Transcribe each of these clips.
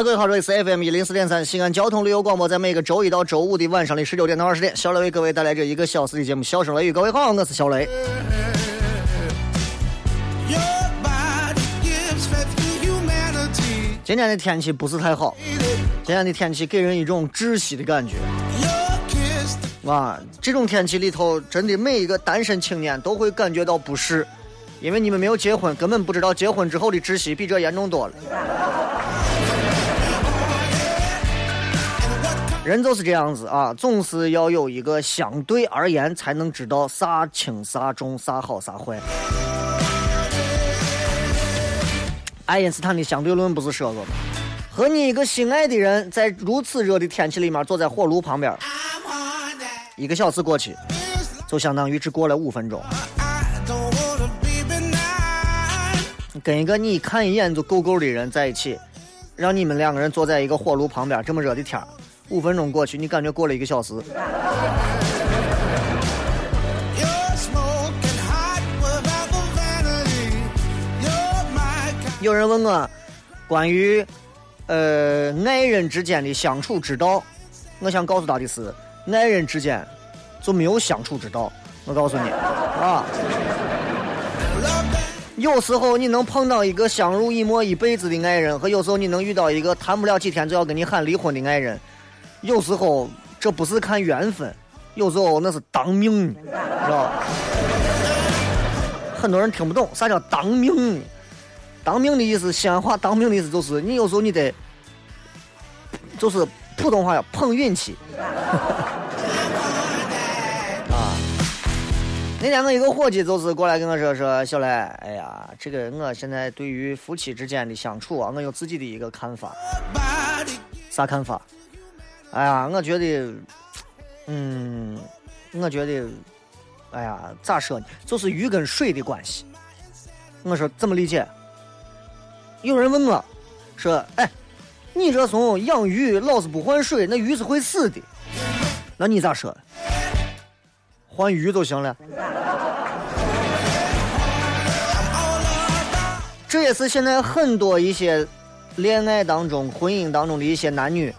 了，各位好，这里是 FM 一零四点三西安交通旅游广播，在每个周一到周五的晚上的十九点到二十点，小雷为各位带来这一个小时的节目《笑声雷雨》。各位好，我是小雷。今天的天气不是太好，今天的天气给人一种窒息的感觉。啊，这种天气里头，真的每一个单身青年都会感觉到不适，因为你们没有结婚，根本不知道结婚之后的窒息比这严重多了。人就是这样子啊，总是要有一个相对而言，才能知道啥轻啥重，啥好啥坏。爱因斯坦的相对论不是说过吗？和你一个心爱的人在如此热的天气里面坐在火炉旁边，一个小时过去，就相当于只过了五分钟。跟一个你看一眼就够够的人在一起，让你们两个人坐在一个火炉旁边，这么热的天儿。五分钟过去，你感觉过了一个小时。有人问我关于呃爱人之间的相处之道，我想告诉他的是，爱人之间就没有相处之道。我告诉你啊，有时候你能碰到一个相濡以沫一辈子的爱人，和有时候你能遇到一个谈不了几天就要跟你喊离婚的爱人。有时候这不是看缘分，有时候那是当命，知道吧？很多人听不懂啥叫当命。当命的意思，西安话当命的意思就是你有时候你得，就是普通话要碰运气。啊！那天我一个伙计就是过来跟我说说小雷，哎呀，这个我现在对于夫妻之间的相处啊，我有自己的一个看法。啥看法？哎呀，我觉得，嗯，我觉得，哎呀，咋说呢？就是鱼跟水的关系。我说怎么理解？有人问我，说，哎，你这怂养鱼老是不换水，那鱼是会死的。那你咋说？换鱼就行了。这也是现在很多一些恋爱当中、婚姻当中的一些男女。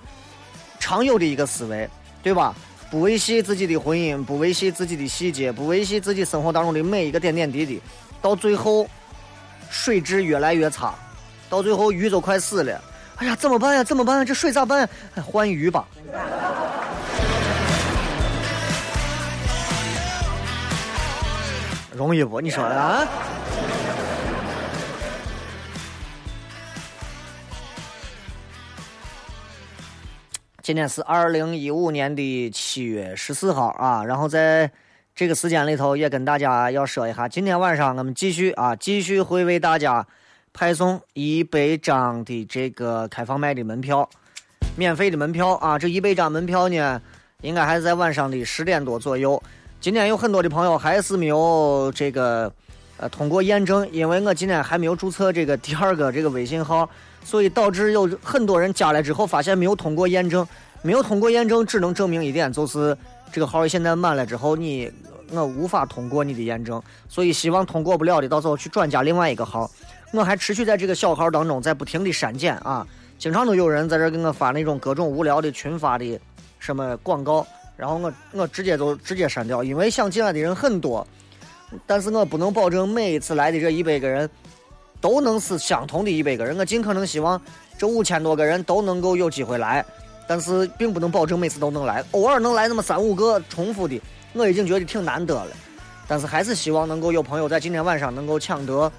常有的一个思维，对吧？不维系自己的婚姻，不维系自己的细节，不维系自己生活当中的每一个点点滴滴，到最后水质越来越差，到最后鱼都快死了。哎呀，怎么办呀？怎么办？这水咋办？换鱼吧。容易不？你说啊？今天是二零一五年的七月十四号啊，然后在这个时间里头，也跟大家要说一下，今天晚上我们继续啊，继续会为大家派送一百张的这个开放麦的门票，免费的门票啊，这一百张门票呢，应该还是在晚上的十点多左右。今天有很多的朋友还是没有这个呃通过验证，因为我今天还没有注册这个第二个这个微信号。所以导致有很多人加了之后发现没有通过验证，没有通过验证，只能证明一点，就是这个号现在满了之后，你我无法通过你的验证。所以希望通过不了的，到时候去转加另外一个号。我还持续在这个小号当中在不停的删减啊，经常都有人在这给我发那种各种无聊的群发的什么广告，然后我我直接就直接删掉，因为想进来的人很多，但是我不能保证每一次来的这一百个人都能是相同的一百个人，我尽可能希望这五千多个人都能够有机会来，但是并不能保证每次都能来，偶尔能来那么三五个重复的，我已经觉得挺难得了。但是还是希望能够有朋友在今天晚上能够抢得，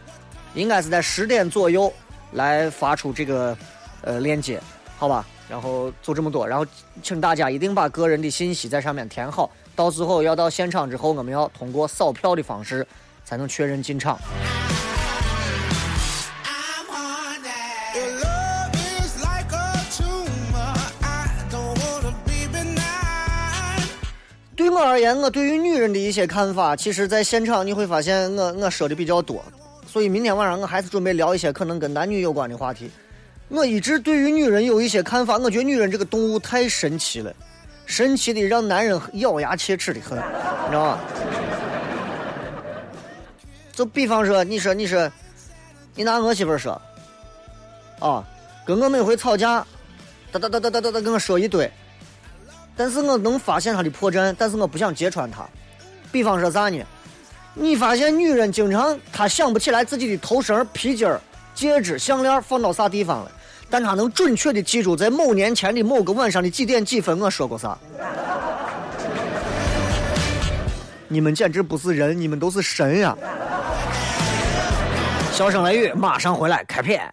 应该是在十点左右来发出这个呃链接，好吧？然后就这么多，然后请大家一定把个人的信息在上面填好，到时候要到现场之后，我们要通过扫票的方式才能确认进场。而言，我对于女人的一些看法，其实在现场你会发现，我我说的比较多，所以明天晚上我还是准备聊一些可能跟男女有关的话题。我一直对于女人有一些看法，我觉得女人这个动物太神奇了，神奇的让男人咬牙切齿的很，你知道吗？就比方说，你说你说，你拿我媳妇说，啊，跟我每回吵架，哒哒哒哒哒哒哒跟我说一堆。但是我能发现他的破绽，但是我不想揭穿他。比方说啥呢？你发现女人经常她想不起来自己的头绳、皮筋、戒指、项链放到啥地方了，但她能准确的记住在某年前的某个晚上的几点几分我说过啥。你们简直不是人，你们都是神呀！笑声雷雨，马上回来开片。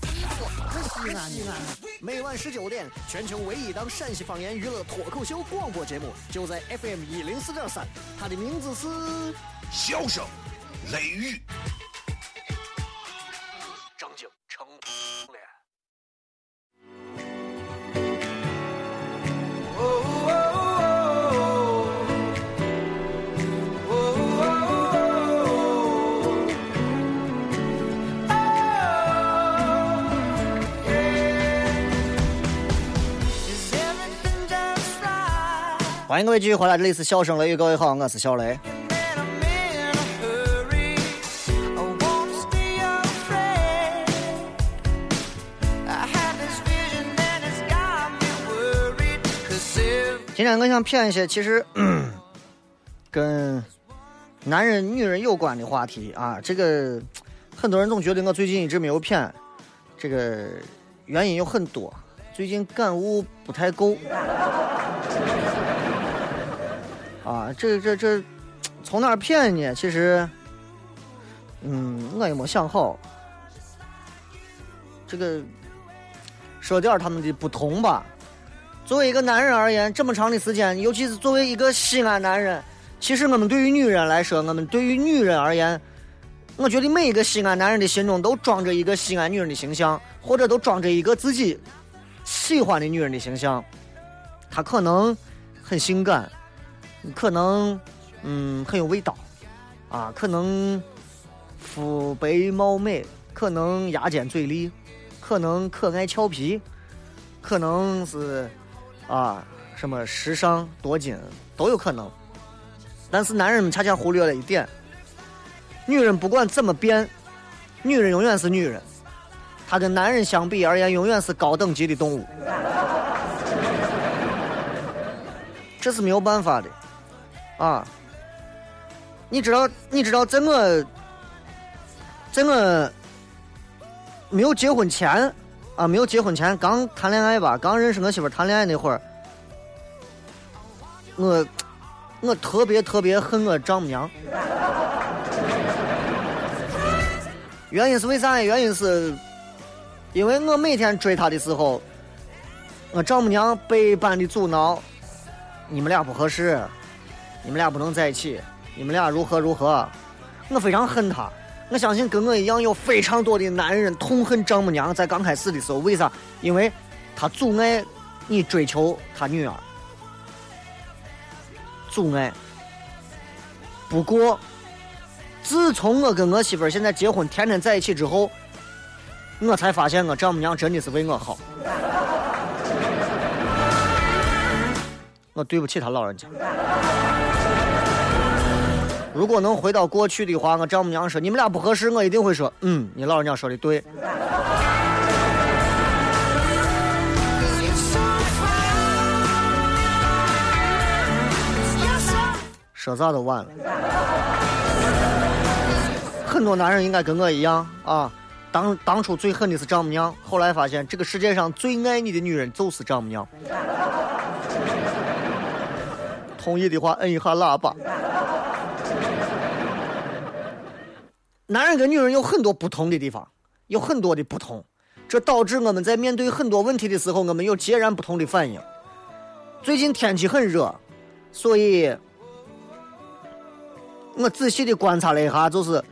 西安西安。每晚十九点，全球唯一档陕西方言娱乐脱口秀广播节目，就在 FM 一零四点三，它的名字是《笑声雷雨》。迎各位继续回来，这里是笑声雷雨，各位好，我是小雷。今天我想骗一些其实 跟男人、女人有关的话题啊。这个很多人总觉得我最近一直没有骗，这个原因有很多，最近感悟不太够。啊，这这这，从哪儿骗呢？其实，嗯，我也没想好。这个说点他们的不同吧。作为一个男人而言，这么长的时间，尤其是作为一个西安男人，其实我们对于女人来说，我们对于女人而言，我觉得每一个西安男人的心中都装着一个西安女人的形象，或者都装着一个自己喜欢的女人的形象。她可能很性感。可能，嗯，很有味道，啊，可能肤白貌美，可能牙尖嘴利，可能可爱俏皮，可能是啊，什么时尚多金都有可能。但是男人们恰恰忽略了一点：女人不管怎么变，女人永远是女人，她跟男人相比而言，永远是高等级的动物，这是没有办法的。啊，你知道？你知道，在我，在我没有结婚前，啊，没有结婚前，刚谈恋爱吧，刚认识我媳妇谈恋爱那会儿，我我特别特别恨我丈母娘。原因是为啥？原因是因为我每天追她的时候，我丈母娘百般的阻挠，你们俩不合适。你们俩不能在一起，你们俩如何如何？我非常恨他。我相信跟我一样有非常多的男人痛恨丈母娘，在刚开始的时候，为啥？因为他阻碍你追求他女儿，阻碍。不过，自从我跟我媳妇现在结婚，天天在一起之后，我才发现我丈母娘真的是为我好。我对不起他老人家。如果能回到过去的话，我丈母娘说你们俩不合适，我一定会说，嗯，你老人家说的对。说啥都晚了。很多男人应该跟我一样啊，当当初最狠的是丈母娘，后来发现这个世界上最爱你的女人就是丈母娘。同意的话，摁一下喇叭。男人跟女人有很多不同的地方，有很多的不同，这导致我们在面对很多问题的时候，我们有截然不同的反应。最近天气很热，所以我仔细的观察了一下，就是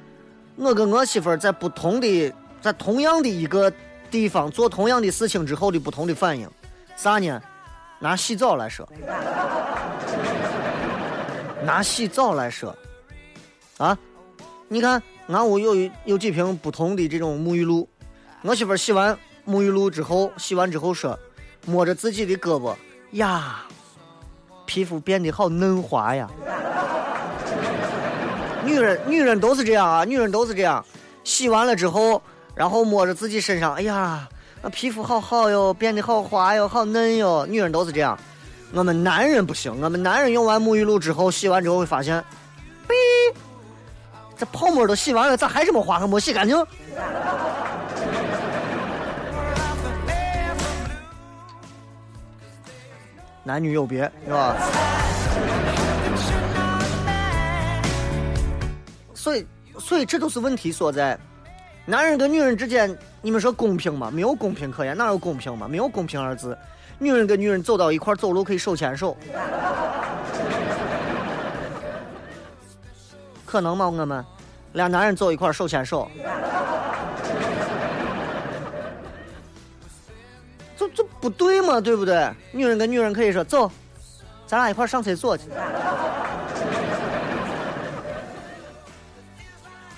我跟我媳妇在不同的、在同样的一个地方做同样的事情之后的不同的反应。啥呢？拿洗澡来说。拿洗澡来说，啊，你看俺屋有有几瓶不同的这种沐浴露，我媳妇洗完沐浴露之后，洗完之后说，摸着自己的胳膊呀，皮肤变得好嫩滑呀。女人女人都是这样啊，女人都是这样，洗完了之后，然后摸着自己身上，哎呀，那皮肤好好哟，变得好滑哟，好嫩哟，女人都是这样。我们男人不行，我们男人用完沐浴露之后，洗完之后会发现，呗，这泡沫都洗完了，咋还这么滑？还没洗干净？男女有别，是吧？所以，所以这都是问题所在。男人跟女人之间，你们说公平吗？没有公平可言，哪有公平吗？没有公平二字。女人跟女人走到一块走路可以手牵手，可能吗？我们俩男人走一块手牵手，这这不对嘛？对不对？女人跟女人可以说走，咱俩一块上厕所去。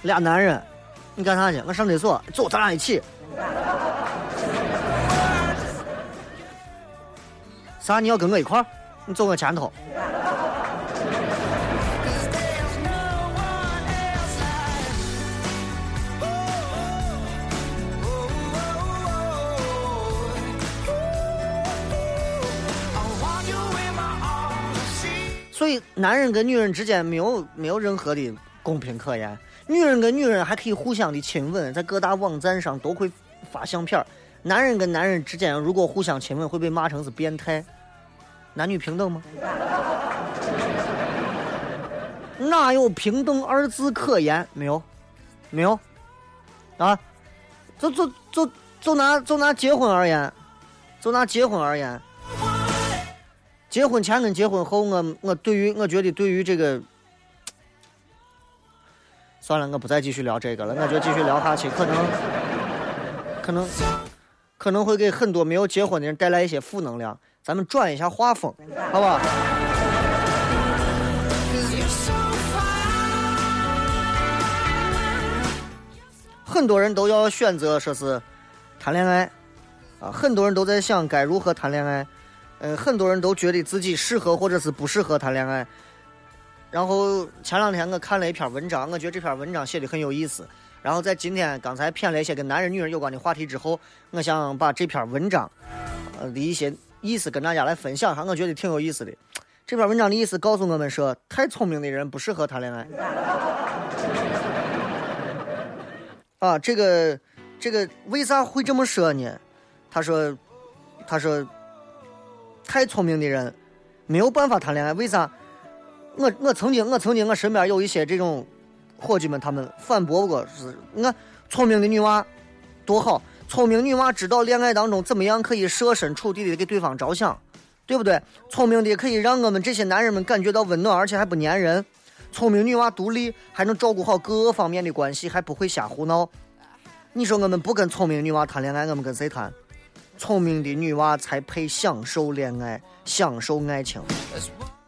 俩男人，你干啥去？我上厕所，走，咱俩一起。啥？你要跟我一块儿？你走我前头。男人跟女人之间没有没有任何的公平可言。女人跟女人还可以互相的亲吻，在各大网站上都会发相片。男人跟男人之间如果互相亲吻，会被骂成是变态。男女平等吗？哪有平等二字可言？没有，没有。啊，就就就就拿就拿结婚而言，就拿结婚而言，结婚前跟结婚后，我我对于我觉得对于这个，算了，我不再继续聊这个了。我觉得继续聊下去，可能可能。可能会给很多没有结婚的人带来一些负能量，咱们转一下画风，好吧？很多人都要选择说是谈恋爱，啊，很多人都在想该如何谈恋爱，呃，很多人都觉得自己适合或者是不适合谈恋爱。然后前两天我看了一篇文章，我觉得这篇文章写的很有意思。然后在今天刚才谝了一些跟男人、女人有关的话题之后，我想把这篇文章，呃的一些意思跟大家来分享下，我觉得挺有意思的。这篇文章的意思告诉我们说，太聪明的人不适合谈恋爱。啊，这个这个为啥会这么说呢？他说，他说，太聪明的人没有办法谈恋爱。为啥？我我曾经我曾经我身边有一些这种。伙计们，他们反驳过是，你看聪明的女娃多好，聪明女娃知道恋爱当中怎么样可以设身处地的给对方着想，对不对？聪明的可以让我们这些男人们感觉到温暖，而且还不粘人。聪明女娃独立，还能照顾好各方面的关系，还不会瞎胡闹。你说我们不跟聪明女娃谈恋爱，我们跟谁谈？聪明的女娃才配享受恋爱，享受爱情，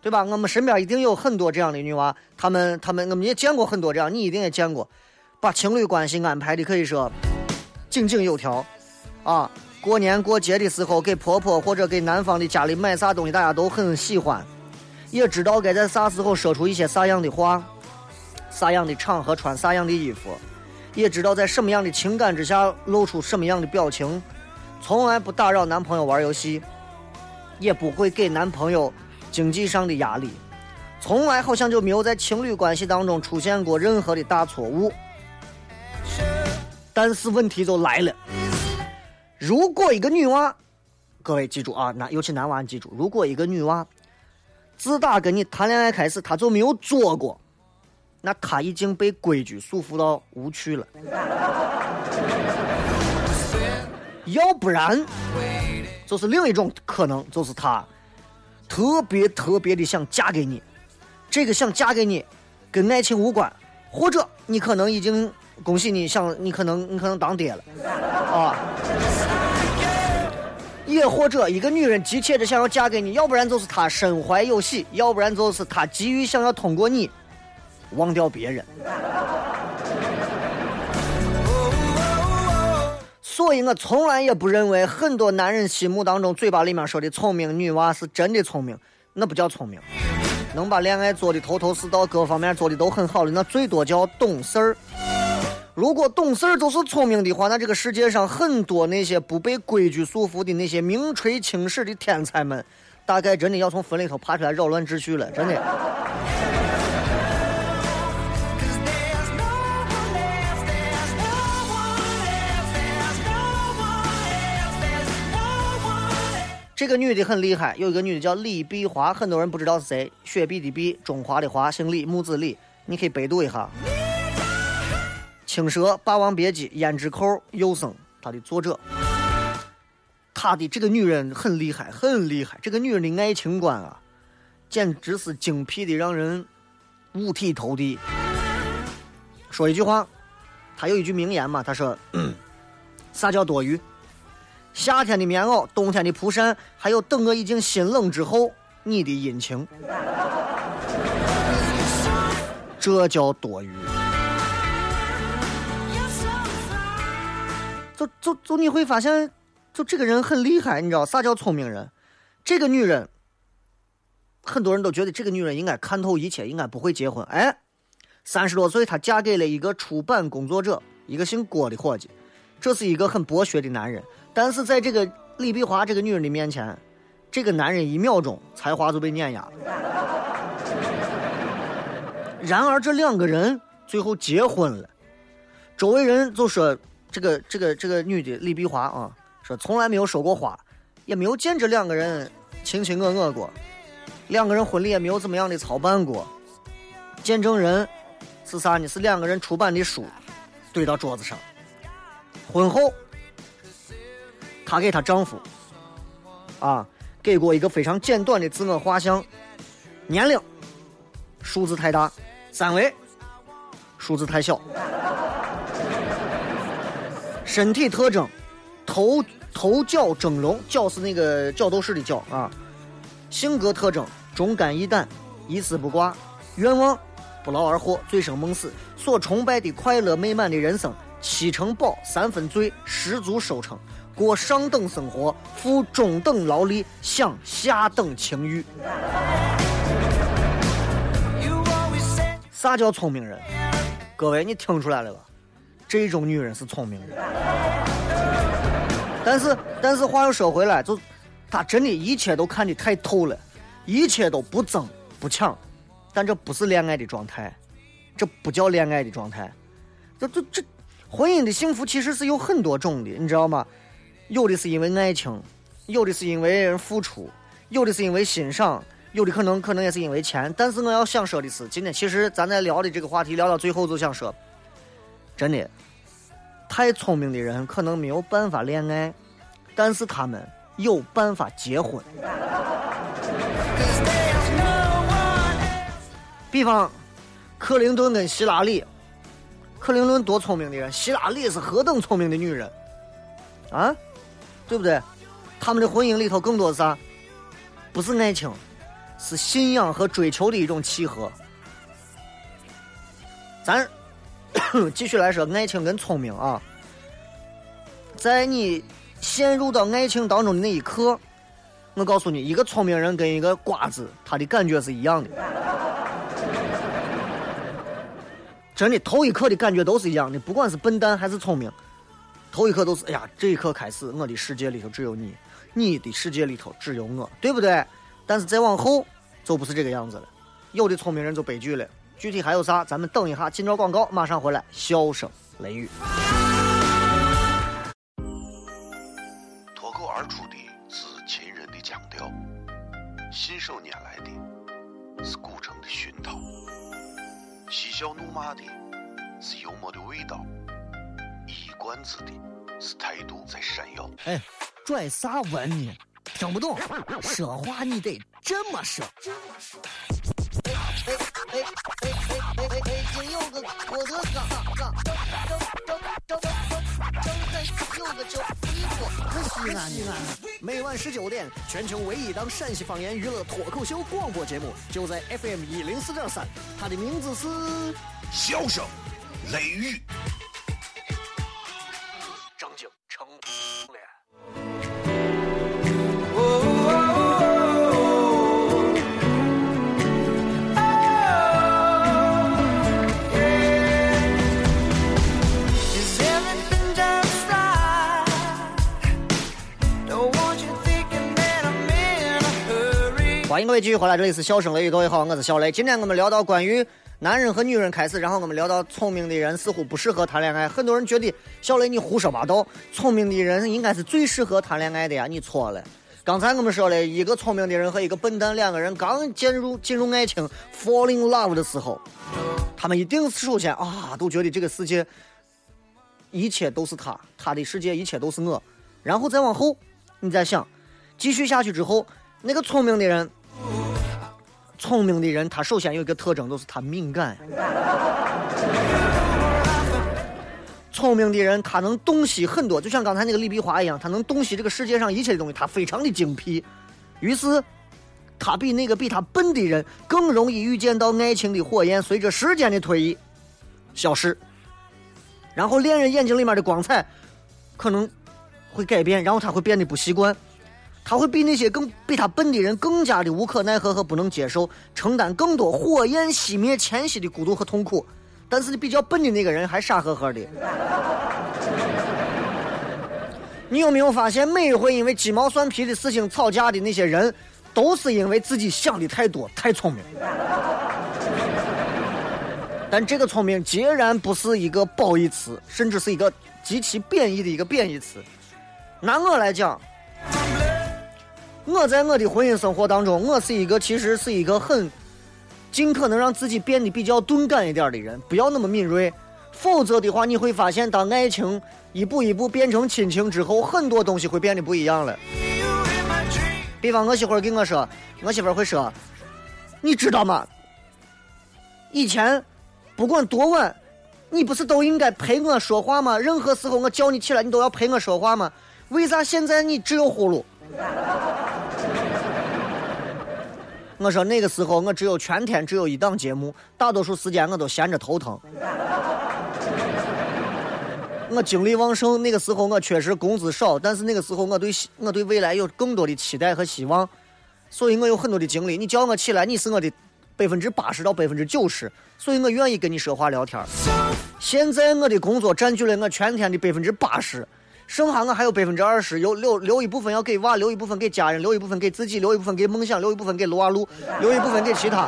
对吧？我们身边一定有很多这样的女娃，她们她们我们也见过很多这样，你一定也见过，把情侣关系安排的可以说井井有条，啊，过年过节的时候给婆婆或者给男方的家里买啥东西，大家都很喜欢，也知道该在啥时候说出一些啥样的话，啥样的场合穿啥样的衣服。也知道在什么样的情感之下露出什么样的表情，从来不打扰男朋友玩游戏，也不会给男朋友经济上的压力，从来好像就没有在情侣关系当中出现过任何的大错误。但是问题就来了，如果一个女娃，各位记住啊，男尤其男娃记住，如果一个女娃自打跟你谈恋爱开始，她就没有做过。那他已经被规矩束缚到无趣了，要不然就是另一种可能，就是他特别特别的想嫁给你，这个想嫁给你跟爱情无关，或者你可能已经恭喜你想你可能你可能当爹了。啊，也或者一个女人急切的想要嫁给你，要不然就是她身怀有喜，要不然就是她急于想要通过你。忘掉别人，所以我从来也不认为很多男人心目当中嘴巴里面说的聪明女娃是真的聪明，那不叫聪明。能把恋爱做的头头是道，各方面做的都很好的，那最多叫懂事儿。如果懂事儿都是聪明的话，那这个世界上很多那些不被规矩束缚的那些名垂青史的天才们，大概真的要从坟里头爬出来扰乱秩序了，真的。这个女的很厉害，有一个女的叫李碧华，很多人不知道是谁。雪碧的碧，中华的华，姓李，木子李，你可以百度一下。青蛇》《霸王别姬》《胭脂扣》有声，她的作者。她的这个女人很厉害，很厉害。这个女人的爱情观啊，简直是精辟的，让人五体投地。说一句话，她有一句名言嘛，她说：“啥叫多余？”夏天的棉袄，冬天的蒲扇，还有等我已经心冷之后，你的殷勤，这叫多余。就就就你会发现，就这个人很厉害，你知道啥叫聪明人？这个女人，很多人都觉得这个女人应该看透一切，应该不会结婚。哎，三十多岁，她嫁给了一个出版工作者，一个姓郭的伙计，这是一个很博学的男人。但是在这个李碧华这个女人的面前，这个男人一秒钟才华就被碾压了。然而这两个人最后结婚了，周围人就说这个这个这个女的李碧华啊，说从来没有收过花，也没有见这两个人卿卿我我过，两个人婚礼也没有怎么样的操办过。见证人是啥呢？是两个人出版的书堆到桌子上。婚后。她给她丈夫，啊，给过一个非常简短的自我画像，年龄，数字太大，三围，数字太小，身体特征，头头角峥嵘，角是那个角斗士的角啊，性格特征，忠肝义胆，一丝不挂，愿望，不劳而获，醉生梦死，所崇拜的快乐美满的人生，七成饱，三分醉，十足收成。过上等生活，付中等劳力，享下等情欲。啥叫聪明人？各位，你听出来了吧？这种女人是聪明人。但是，但是话又说回来，就她真的一切都看得太透了，一切都不争不抢。但这不是恋爱的状态，这不叫恋爱的状态。这这这，婚姻的幸福其实是有很多种的，你知道吗？有的是因为爱情，有的是因为人付出，有的是因为欣赏，有的可能可能也是因为钱。但是我要想说的是，今天其实咱在聊的这个话题聊到最后，就想说，真的，太聪明的人可能没有办法恋爱，但是他们有办法结婚。比方，克林顿跟希拉里，克林顿多聪明的人，希拉里是何等聪明的女人，啊？对不对？他们的婚姻里头更多是啥？不是爱情，是信仰和追求的一种契合。咱 继续来说爱情跟聪明啊，在你陷入到爱情当中的那一刻，我告诉你，一个聪明人跟一个瓜子，他的感觉是一样的。真的，头一刻的感觉都是一样的，不管是笨蛋还是聪明，头一刻都是哎呀，这一刻开始，我的世界里头只有你，你的世界里头只有我，对不对？但是再往后就不是这个样子了，有的聪明人就悲剧了。具体还有啥？咱们等一下，进着广告，马上回来。笑声雷雨，脱口而出的是秦人的腔调，信手拈来的是古城的熏陶，嬉笑怒骂的是幽默的味道，一冠子的是态度在闪耀。哎，拽啥文呢？听不懂，说话你得这么说。哎哎哎哎哎哎！哎！今有个郭德纲，张张张张张张有个叫李波，西安西安。每晚十九点，全球唯一档陕西方言娱乐脱口秀广播节目，就在 FM 一零四点三。它的名字是《笑声雷雨》。各位继续回来，这里是笑声雷雨，各位好，我是小雷。今天我们聊到关于男人和女人开始，然后我们聊到聪明的人似乎不适合谈恋爱。很多人觉得小雷你胡说八道，聪明的人应该是最适合谈恋爱的呀，你错了。刚才我们说了一个聪明的人和一个笨蛋，两个人刚进入进入爱情，fall in love 的时候，他们一定是首先啊，都觉得这个世界一切都是他，他的世界一切都是我。然后再往后，你再想，继续下去之后，那个聪明的人。聪明的人，他首先有一个特征，就是他敏感。聪明的人，他能洞悉很多，就像刚才那个李碧华一样，他能洞悉这个世界上一切的东西，他非常的精辟。于是，他比那个比他笨的人更容易预见到爱情的火焰随着时间的推移消失，然后恋人眼睛里面的光彩可能会改变，然后他会变得不习惯。他会比那些更比他笨的人更加的无可奈何和不能接受，承担更多火焰熄灭前夕的孤独和痛苦。但是你比较笨的那个人还傻呵呵的。你有没有发现，每一回因为鸡毛蒜皮的事情吵架的那些人，都是因为自己想的太多、太聪明。但这个聪明截然不是一个褒义词，甚至是一个极其贬义的一个贬义词。拿我来讲。我在我的婚姻生活当中，我是一个其实是一个很尽可能让自己变得比较钝感一点的人，不要那么敏锐。否则的话，你会发现，当爱情一步一步变成亲情之后，很多东西会变得不一样了。比方我媳妇儿跟我说，我媳妇儿会说：“你知道吗？以前不管多晚，你不是都应该陪我说话吗？任何时候我叫你起来，你都要陪我说话吗？为啥现在你只有呼噜？”我说那个时候我只有全天只有一档节目，大多数时间我都闲着头疼。我精力旺盛，那个时候我确实工资少，但是那个时候我对我对未来有更多的期待和希望，所以我有很多的精力。你叫我起来，你是我的百分之八十到百分之九十，所以我愿意跟你说话聊天。现在我的工作占据了我全天的百分之八十。剩下我还有百分之二十，有留留一部分要给娃，留一部分给家人，留一部分给自己，留一部分给梦想，留一部分给撸啊撸，留一部分给其他。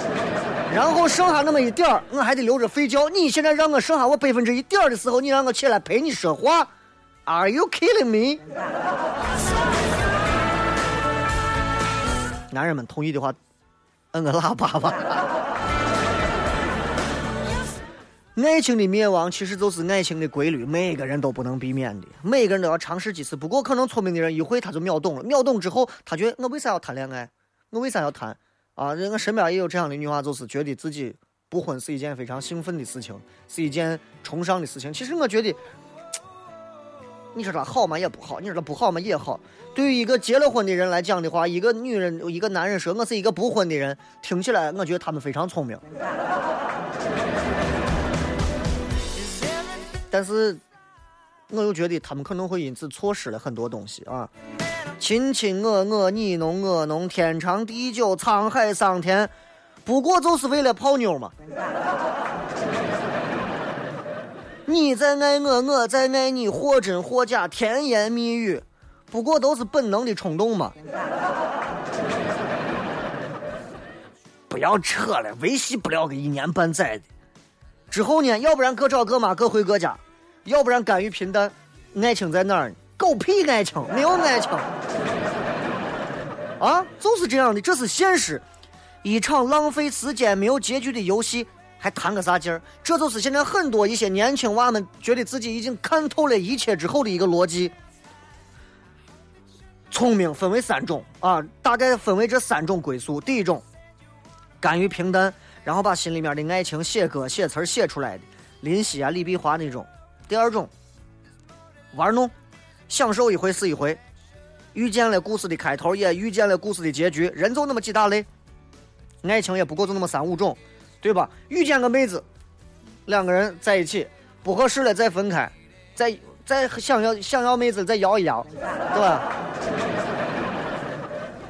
然后剩下那么一点儿，我还得留着睡觉。你现在让我剩下我百分之一点的时候，你让我起来陪你说话？Are you kidding me？男人们同意的话，摁个喇叭吧。爱情的灭亡其实就是爱情的规律，每个人都不能避免的，每个人都要尝试几次。不过，可能聪明的人一会他就秒懂了，秒懂之后，他觉得我为啥要谈恋爱？我为啥要谈？啊，人我身边也有这样的女娃，就是觉得自己不婚是一件非常兴奋的事情，是一件崇尚的事情。其实我觉得，你说他好吗？也不好。你说他不好吗？也好。对于一个结了婚的人来讲的话，一个女人、一个男人说我是一个不婚的人，听起来我觉得他们非常聪明。但是，我又觉得他们可能会因此错失了很多东西啊。卿卿我我，你侬我侬，天长地久，沧海桑田，不过就是为了泡妞嘛。你在爱我，我在爱你，或真或假，甜言蜜语，不过都是本能的冲动嘛。不要扯了，维系不了个一年半载的。之后呢，要不然各找各妈，各回各家；要不然甘于平淡。爱情在哪儿？狗屁爱情，没有爱情。啊，就是这样的，这是现实。一场浪费时间、没有结局的游戏。还谈个啥劲儿？这就是现在很多一些年轻娃们觉得自己已经看透了一切之后的一个逻辑。聪明分为三种啊，大概分为这三种归宿。第一种，甘于平淡，然后把心里面的爱情写歌、写词写出来的，林夕啊、李碧华那种。第二种，玩弄，享受一回是一回，遇见了故事的开头，也遇见了故事的结局。人就那么几大类，爱情也不过就那么三五种。对吧？遇见个妹子，两个人在一起，不合适了再分开，再再想要想要妹子再摇一摇，对吧？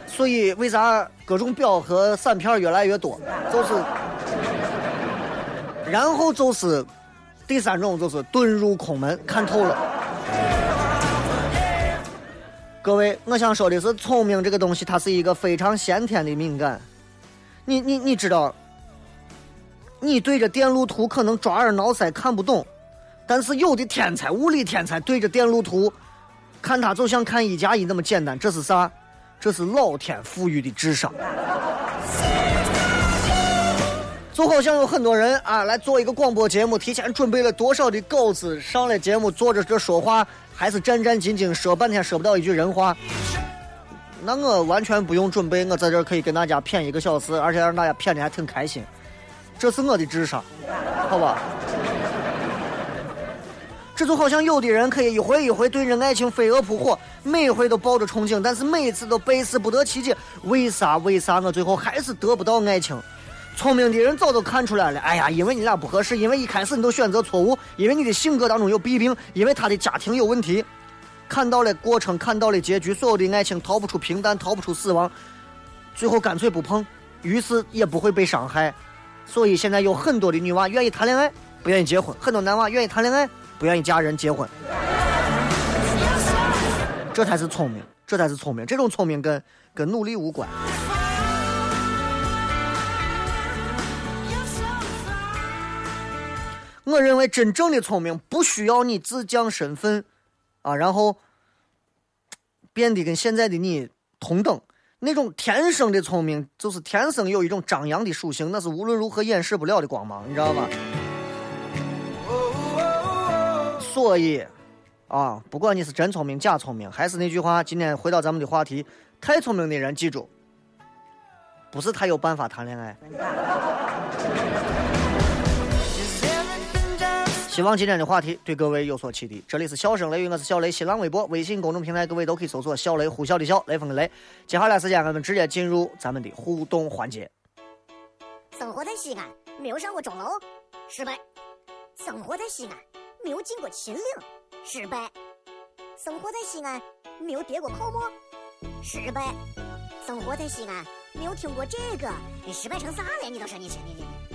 所以为啥各种表和散片越来越多？就是，然后就是第三种，就是遁入空门，看透了。各位，我想说的是，聪明这个东西，它是一个非常先天的敏感。你你你知道？你对着电路图可能抓耳挠腮看不懂，但是有的天才物理天才对着电路图，看他就像看一加一那么简单。这是啥？这是老天赋予的智商。就好像有很多人啊来做一个广播节目，提前准备了多少的稿子，上了节目坐着这说话，还是战战兢兢，说半天说不到一句人话。那我完全不用准备，我在这可以跟大家谝一个小时，而且让大家谝的还挺开心。这是我的智商，好吧？这就好像有的人可以一回一回对着爱情飞蛾扑火，每回都抱着憧憬，但是每一次都百思不得其解。为啥？为啥我最后还是得不到爱情？聪明的人早都看出来了。哎呀，因为你俩不合适，因为一开始你都选择错误，因为你的性格当中有弊病，因为他的家庭有问题。看到了过程，看到了结局，所有的爱情逃不出平淡，逃不出死亡，最后干脆不碰，于是也不会被伤害。所以现在有很多的女娃愿意谈恋爱，不愿意结婚；很多男娃愿意谈恋爱，不愿意嫁人结婚。这才是聪明，这才是聪明。这种聪明跟跟努力无关。我认为真正的聪明不需要你自降身份，啊，然后变得跟现在的你同等。那种天生的聪明，就是天生有一种张扬的属性，那是无论如何掩饰不了的光芒，你知道吗？所以，啊，不管你是真聪明假聪明，还是那句话，今天回到咱们的话题，太聪明的人，记住，不是他有办法谈恋爱。希望今天的话题对各位有所启迪。这里是笑声雷雨，我是小雷。新浪微博、微信公众平台，各位都可以搜索“小雷”，呼啸的笑，雷锋的雷。接下来时间，我们直接进入咱们的互动环节。生活在西安，没有上过钟楼，失败；生活在西安，没有进过秦岭，失败；生活在西安，没有跌过泡沫，失败；生活在西安，没有听过这个，你失败成啥了？你都说你你你你。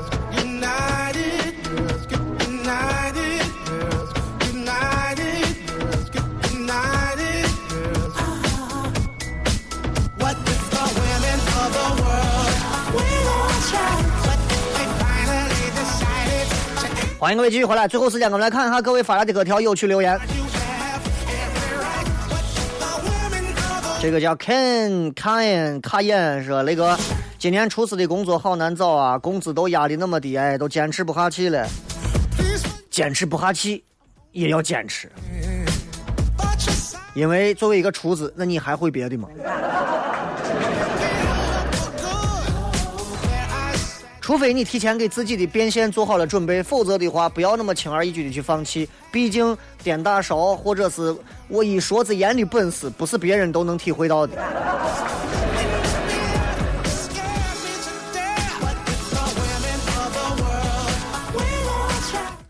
欢迎各位继续回来，最后时间我们来看一下各位发来的各条有趣留言。这个叫 Ken 卡宴卡宴说雷哥，今年厨师的工作好难找啊，工资都压的那么低，哎，都坚持不下去了。坚持不下去也要坚持，因为作为一个厨子，那你还会别的吗？除非你提前给自己的变现做好了准备，否则的话，不要那么轻而易举的去放弃。毕竟颠大勺或者是我一说子盐的本事，不是别人都能体会到的。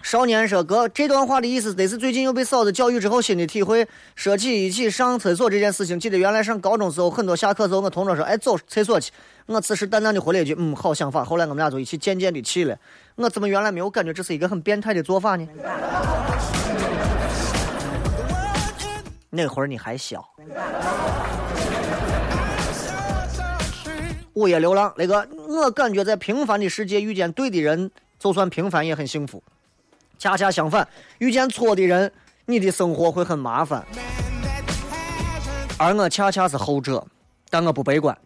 少年说：“哥，这段话的意思得是最近又被嫂子教育之后新的体会。说起一起上厕所这件事情，记得原来上高中时候，很多下课时候，我同桌说：‘哎，走厕所去。’我此时淡淡的回了一句：‘嗯，好想法。’后来我们俩就一起渐渐的去了。我怎么原来没有感觉这是一个很变态的做法呢？那会儿你还小。午夜流浪，那个我感觉在平凡的世界遇见对的人，就算平凡也很幸福。恰恰相反，遇见错的人，你的生活会很麻烦。而我恰恰是后者，但我不悲观。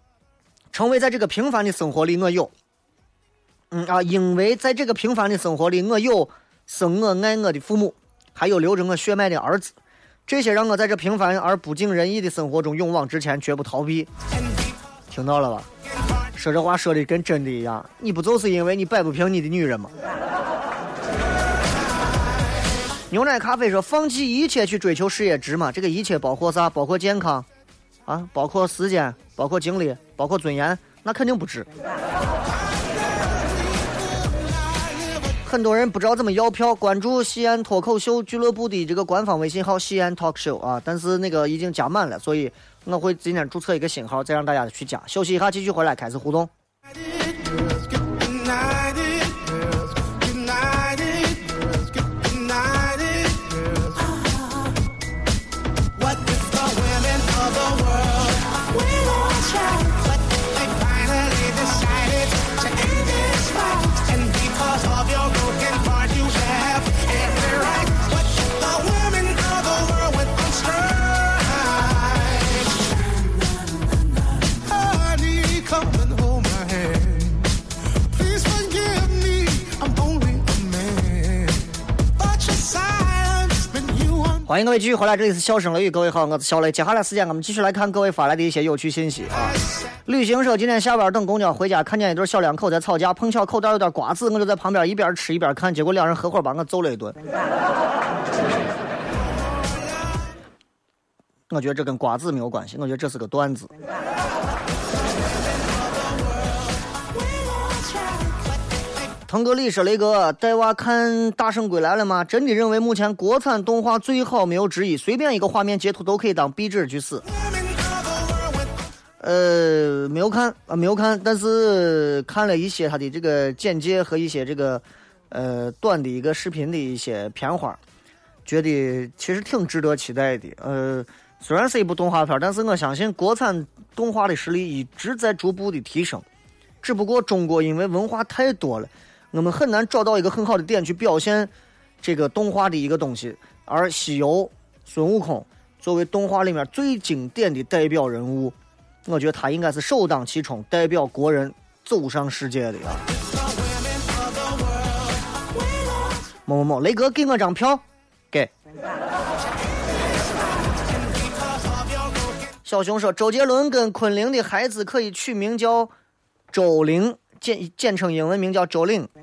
成为在这个平凡的生活里，我有，嗯啊，因为在这个平凡的生活里，我有生我爱我的父母，还有流着我血脉的儿子，这些让我在这平凡而不尽人意的生活中勇往直前，绝不逃避。听到了吧？说这话说的跟真的一样。你不就是因为你摆不平你的女人吗？牛奶咖啡说：“放弃一切去追求事业值嘛？这个一切包括啥？包括健康，啊，包括时间，包括精力，包括尊严，那肯定不值。很多人不知道怎么要票，关注西安脱口秀俱乐部的这个官方微信号‘西安 talk show’ 啊，但是那个已经加满了，所以我会今天注册一个新号，再让大家去加。休息一下，继续回来开始互动。”欢迎各位继续回来，这里是笑声雷雨，各位好，我是小雷。接下来时间，我们继续来看各位发来的一些有趣信息啊。旅行社今天下班等公交回家，看见一对小两口在吵架，碰巧口袋有点瓜子，我就在旁边一边吃一边看，结果两人合伙把我揍了一顿。我觉得这跟瓜子没有关系，我觉得这是个段子。腾格里说：“雷哥，带娃看《大圣归来》了吗？真的认为目前国产动画最好，没有之一。随便一个画面截图都可以当壁纸去使。呃，没有看啊，没有看，但是看了一些他的这个简介和一些这个呃短的一个视频的一些片花，觉得其实挺值得期待的。呃，虽然是一部动画片，但是我相信国产动画的实力一直在逐步的提升，只不过中国因为文化太多了。”我们很难找到一个很好的点去表现这个动画的一个东西，而西游孙悟空作为动画里面最经典的代表人物，我觉得他应该是首当其冲，代表国人走上世界的啊！某某某，雷哥给我张票，给。小熊说，周杰伦跟昆凌的孩子可以取名叫周玲。简简称英文名叫周玲。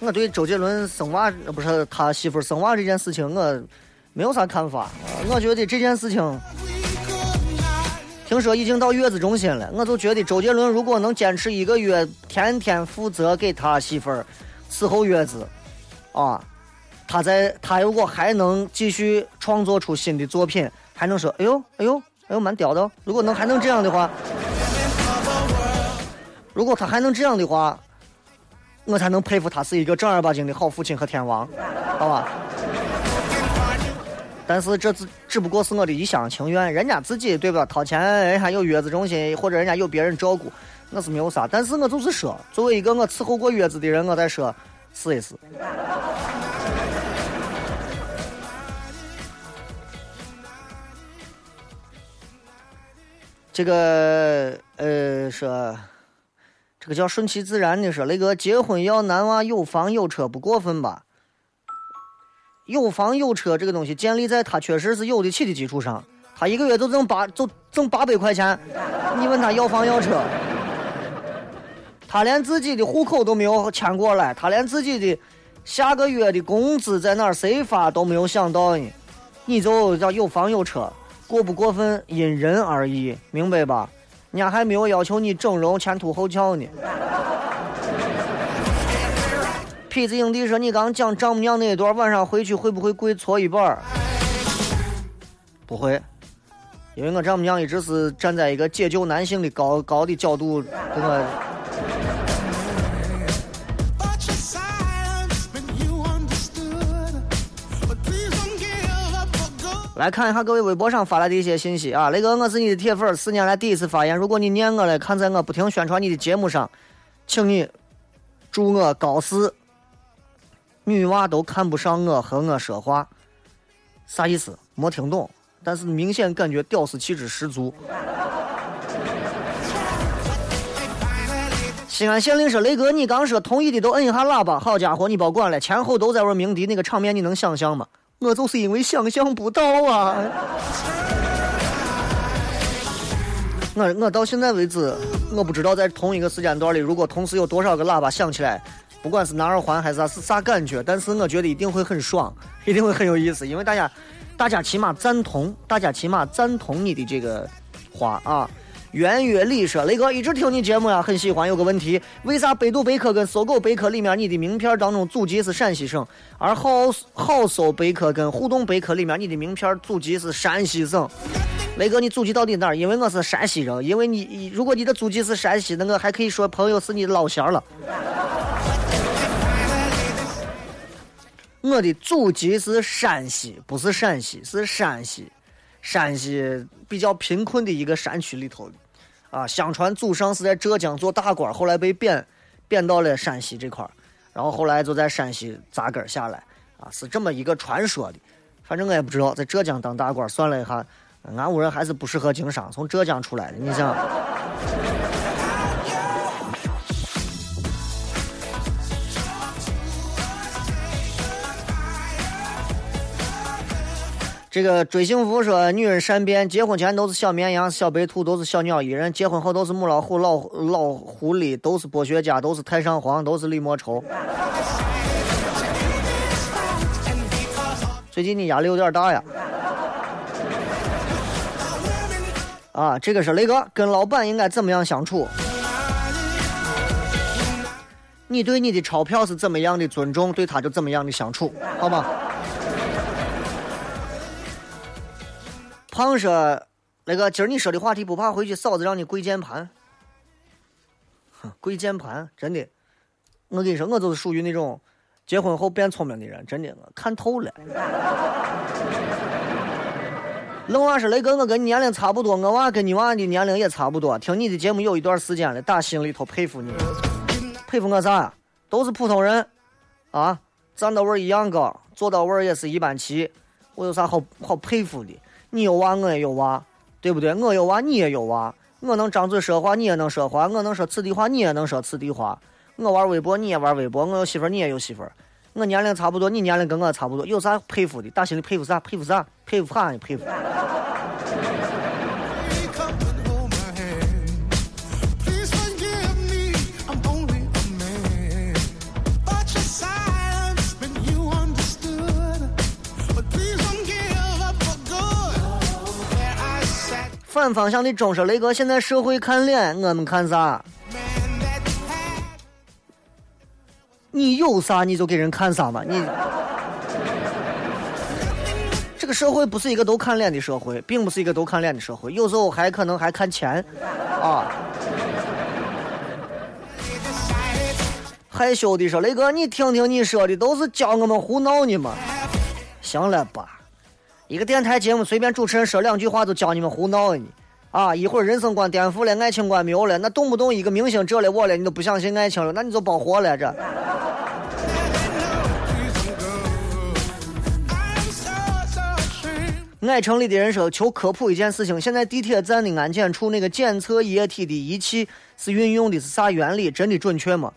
我对周杰伦生娃不是他媳妇生娃这件事情，我没有啥看法。我觉得这件事情，听说已经到月子中心了。我就觉得周杰伦如果能坚持一个月，天天负责给他媳妇儿伺候月子，啊，他在他如果还能继续创作出新的作品，还能说哎呦哎呦。哎呦，蛮屌的！如果能还能这样的话，如果他还能这样的话，我才能佩服他是一个正儿八经的好父亲和天王，好吧？但是这只只不过是我的一厢情愿，人家自己对吧？掏钱，人家有月子中心，或者人家有别人照顾，我是没有啥。但是我就是说，作为一个我伺候过月子的人，我在说，试一试。这个呃说，这个叫顺其自然的说，那个结婚要男娃有房有车不过分吧？有房有车这个东西建立在他确实是有的起的基础上。他一个月就挣八就挣八百块钱，你问他要房要车，他连自己的户口都没有迁过来，他连自己的下个月的工资在哪儿谁发都没有想到呢，你就叫有房有车。过不过分，因人而异，明白吧？人家还没有要求你整容前凸后翘呢。痞子影帝说：“你刚讲丈母娘那一段，晚上回去会不会跪搓衣板？”不会，因为我丈母娘一直是站在一个解救男性的高高的角度，跟我。来看一下各位微博上发来的一些信息啊，雷哥，我是你的铁粉，四年来第一次发言。如果你念我了，看在我不停宣传你的节目上，请你祝我高四。女娃都看不上我和我说话，啥意思？没听懂，但是明显感觉屌丝气质十足。西安县令说：“雷哥，你刚说同意的都摁一下喇叭。好家伙，你别管了，前后都在玩鸣笛，那个场面你能想象吗？”我就是因为想象不到啊！我我到现在为止，我不知道在同一个时间段里，如果同时有多少个喇叭响起来，不管是拿耳环还是啥是啥感觉，但是我觉得一定会很爽，一定会很有意思，因为大家大家起码赞同，大家起码赞同你的这个话啊。圆月里说：“雷哥一直听你节目呀，很喜欢。有个问题，为啥百度百科跟搜狗百科里面你的名片当中祖籍是陕西省，而好好搜百科跟互动百科里面你的名片祖籍是山西省？雷哥，你祖籍到底哪儿？因为我是山西人，因为你如果你的祖籍是山西，那我还可以说朋友是你的老乡了。我的祖籍是山西，不是陕西，是山西。”山西比较贫困的一个山区里头的，啊，相传祖上是在浙江做大官，后来被贬，贬到了山西这块儿，然后后来就在山西扎根下来，啊，是这么一个传说的。反正我也不知道，在浙江当大官，算了一下，俺屋人还是不适合经商，从浙江出来的，你想。这个追幸福说，女人善变，结婚前都是小绵羊、小白兔，都是小鸟依人；结婚后都是母老虎、老老狐狸，都是剥削家，都是太上皇，都是李莫愁。最近你压力有点大呀？啊，这个是雷哥，跟老板应该怎么样相处？你对你的钞票是怎么样的尊重，对他就怎么样的相处，好吗？胖说：“那个今儿你说的话题不怕回去嫂子让你跪键盘？哼，跪键盘真的，我跟你说，我就是属于那种结婚后变聪明的人，真的，我看透了。”愣娃说：“雷哥，我跟你年龄差不多，我娃跟你娃的年龄也差不多，听你的节目有一段时间了，打心里头佩服你，佩服我啥？都是普通人，啊，站到位一样高，坐到位也是一般齐，我有啥好好佩服的？”你有娃，我也有娃，对不对？我有娃，你也有娃。我能张嘴说话，你也能说话；我能说此地话，你也能说此地话。我玩微博，你也玩微博；我有媳妇，你也有媳妇。我年龄差不多，你年龄跟我差不多，有啥佩服的？打心里佩服啥？佩服啥？佩服啥？你佩服？反方向的钟说：“雷哥，现在社会看脸，我们看啥？你有啥你就给人看啥嘛。你这个社会不是一个都看脸的社会，并不是一个都看脸的社会，有时候还可能还看钱啊。”害羞的说：“雷哥，你听听你说的，都是教我们胡闹呢嘛。行了吧。”一个电台节目，随便主持人说两句话，就教你们胡闹呢！啊，一会儿人生观颠覆了，爱情观没有了，那动不动一个明星这了我了，你都不相信爱情了，那你就包活了这。爱城里的人说，求科普一件事情：现在地铁站的安检处那个检测液体的仪器是运用的是啥原理？真的准确吗？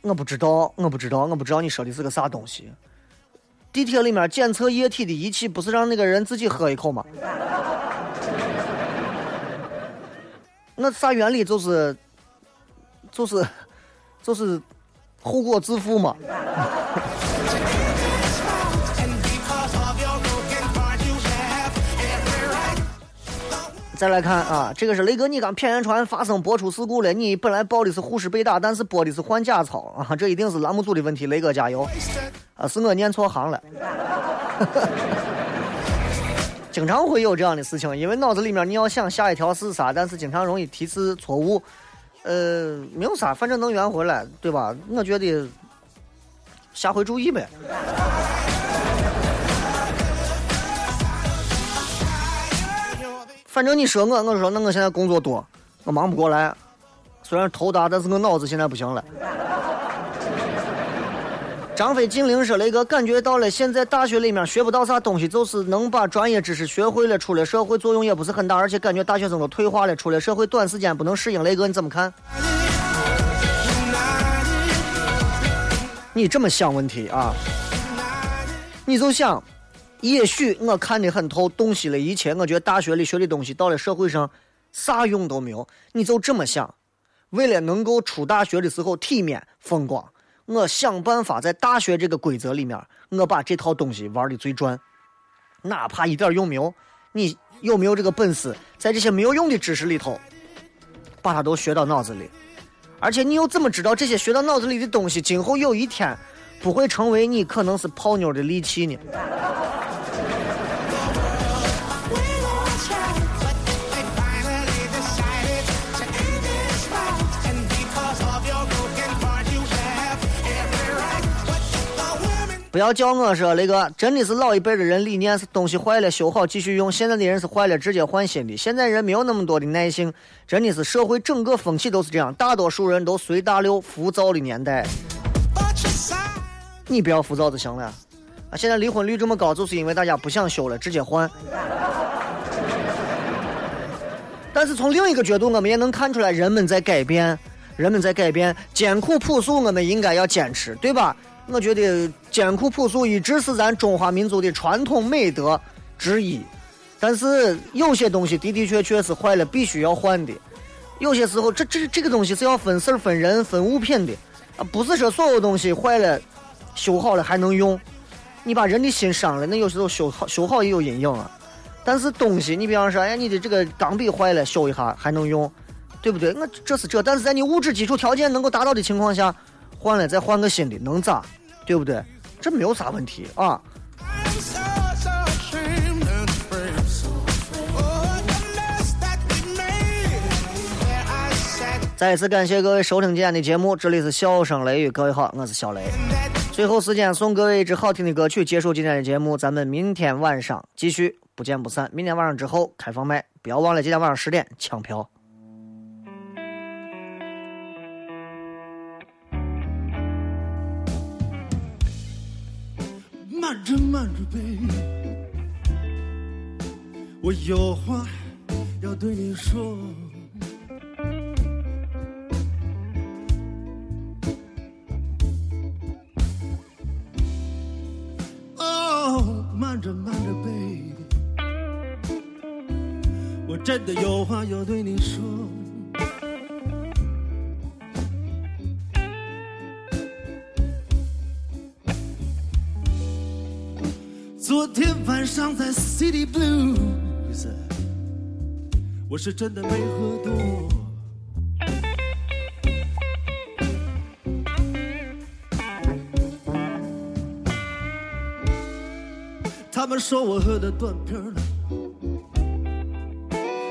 我不知道，我不知道，我不知道你说的是个啥东西。地铁里面检测液体的仪器不是让那个人自己喝一口吗？那啥原理？就是就是就是后果自负嘛。再来看啊，这个是雷哥，你刚骗人传发生播出事故了。你本来报的是护士被打，但是播的是换假操啊，这一定是栏目组的问题。雷哥加油！啊，是我念错行了。经常会有这样的事情，因为脑子里面你要想下一条是啥，但是经常容易提示错误。呃，没有啥，反正能圆回来，对吧？我觉得下回注意呗。反正你说我，我说那我现在工作多，我忙不过来。虽然头大，但是我脑子现在不行了。张飞精灵说了一个，感觉到了现在大学里面学不到啥东西，就是能把专业知识学会了，出了社会作用也不是很大，而且感觉大学生都退化了，出了社会短时间不能适应。雷哥你怎么看？你这么想问题啊？你就想。也许我看得很透，洞悉了一切。我觉得大学里学的东西到了社会上啥用都没有。你就这么想，为了能够出大学的时候体面风光，我想办法在大学这个规则里面，我把这套东西玩的最转，哪怕一点用没有。你有没有这个本事，在这些没有用的知识里头，把它都学到脑子里？而且你又怎么知道这些学到脑子里的东西，今后有一天不会成为你可能是泡妞的利器呢？不要叫我说那个，真的是老一辈的人理念是东西坏了修好继续用，现在的人是坏了直接换新的。现在人没有那么多的耐性，真的是社会整个风气都是这样，大多数人都随大流、浮躁的年代。你不要浮躁就行了。啊，现在离婚率这么高，就是因为大家不想修了，直接换。但是从另一个角度，我们也能看出来人们在改变，人们在改变，艰苦朴素，我们应该要坚持，对吧？我觉得艰苦朴素一直是咱中华民族的传统美德之一，但是有些东西的的确确是坏了，必须要换的。有些时候，这这这个东西是要分事儿、分人、分物品的啊，不是说所有东西坏了修好了还能用。你把人的心伤了，那有时候修好修好也有阴影啊。但是东西，你比方说，哎，你的这个钢笔坏了，修一下还能用，对不对？我这是这，但是在你物质基础条件能够达到的情况下，换了再换个新的，能咋？对不对？这没有啥问题啊。再次感谢各位收听今天的节目，这里是笑声雷雨，各位好，我是小雷。最后时间送各位一支好听的歌曲，结束今天的节目，咱们明天晚上继续，不见不散。明天晚上之后开放麦，不要忘了今天晚上十点抢票。慢着慢着呗我有话要对你说。慢着慢着，baby，我真的有话要对你说。昨天晚上在 City Blues，我是真的没喝多。说我喝的断片了，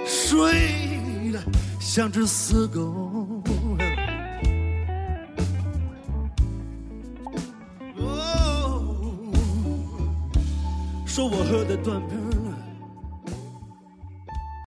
睡了像只死狗。说我喝的断片